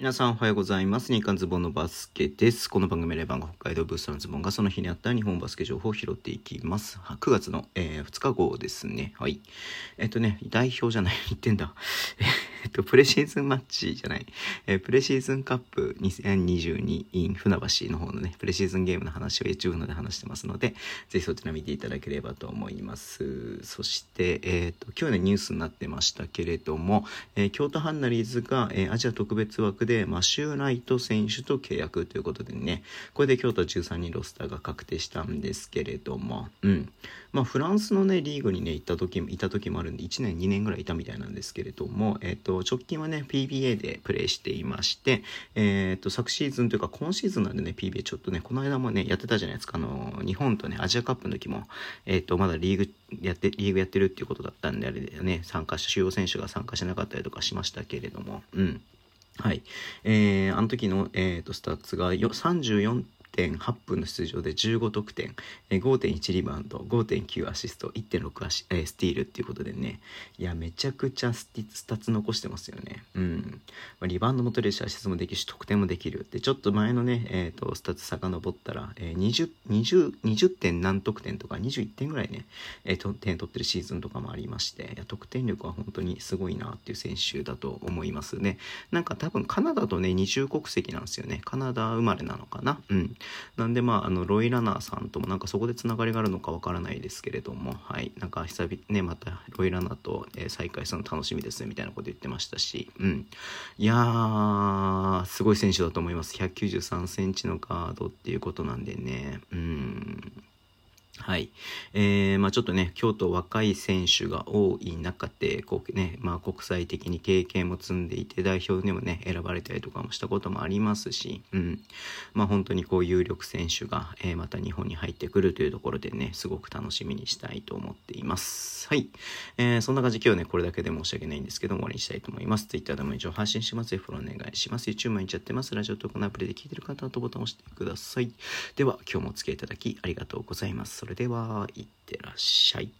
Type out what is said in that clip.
皆さんおはようございます。日刊ズボンのバスケです。この番組レバンが北海道ブースターのズボンがその日にあった日本バスケ情報を拾っていきます。9月の、えー、2日号ですね。はい。えっとね、代表じゃない、言ってんだ。えっと、プレシーズンマッチじゃない、えー、プレシーズンカップ2022 in 船橋の方のね、プレシーズンゲームの話を YouTube ので話してますので、ぜひそちら見ていただければと思います。そして、えっ、と、今日ね、ニュースになってましたけれども、えー、京都ハンナリーズが、えー、アジア特別枠でマシューライト選手と契約ということでね、これで京都13人ロスターが確定したんですけれども、うん。まあ、フランスのね、リーグにね、行った時も、いた時もあるんで、1年、2年ぐらいいたみたいなんですけれども、え、ー、と直近はね、PBA でプレイしていまして、えっ、ー、と、昨シーズンというか、今シーズンなんでね、PBA ちょっとね、この間もね、やってたじゃないですか、あの、日本とね、アジアカップの時も、えっ、ー、と、まだリーグやって、リーグやってるっていうことだったんで、あれだよね、参加し、主要選手が参加しなかったりとかしましたけれども、うん。はい。えー、あの時の、えーと、スタッツが34.5 1.8分の出場で15得点、え5.1リバウンド、5.9アシスト、1.6アシ、えスティールっていうことでね、いや、めちゃくちゃスティスタッツ残してますよね。うん。まあ、リバウンドも取れるし、アシストもできるし、得点もできる。で、ちょっと前のね、えっ、ー、と、スタッツ遡ったら、えー、20、20、20点何得点とか21点ぐらいね、えー、点取ってるシーズンとかもありまして、いや得点力は本当にすごいなっていう選手だと思いますね。なんか多分カナダとね、二重国籍なんですよね。カナダ生まれなのかな？うん。なんでまああのロイ・ラナーさんともなんかそこでつながりがあるのかわからないですけれどもはい。なんか久々ねまたロイ・ラナーと、え再会するの楽しみですみたいなこと言ってましたしうん。いやーすごい選手だと思います。193センチのガードっていうことなんでね。うん。はい。えー、まあちょっとね、京都若い選手が多い中で、こうね、まあ国際的に経験も積んでいて、代表にもね、選ばれたりとかもしたこともありますし、うん。まあ本当にこう有力選手が、えー、また日本に入ってくるというところでね、すごく楽しみにしたいと思っています。はい。えー、そんな感じ今日ね、これだけで申し訳ないんですけども、終わりにしたいと思います。Twitter でも一応配信します。フォローお願いします。YouTube 毎日やってます。ラジオトークのアプリで聞いてる方はとボタンを押してください。では、今日もお付き合いいただきありがとうございます。それでは、いってらっしゃい。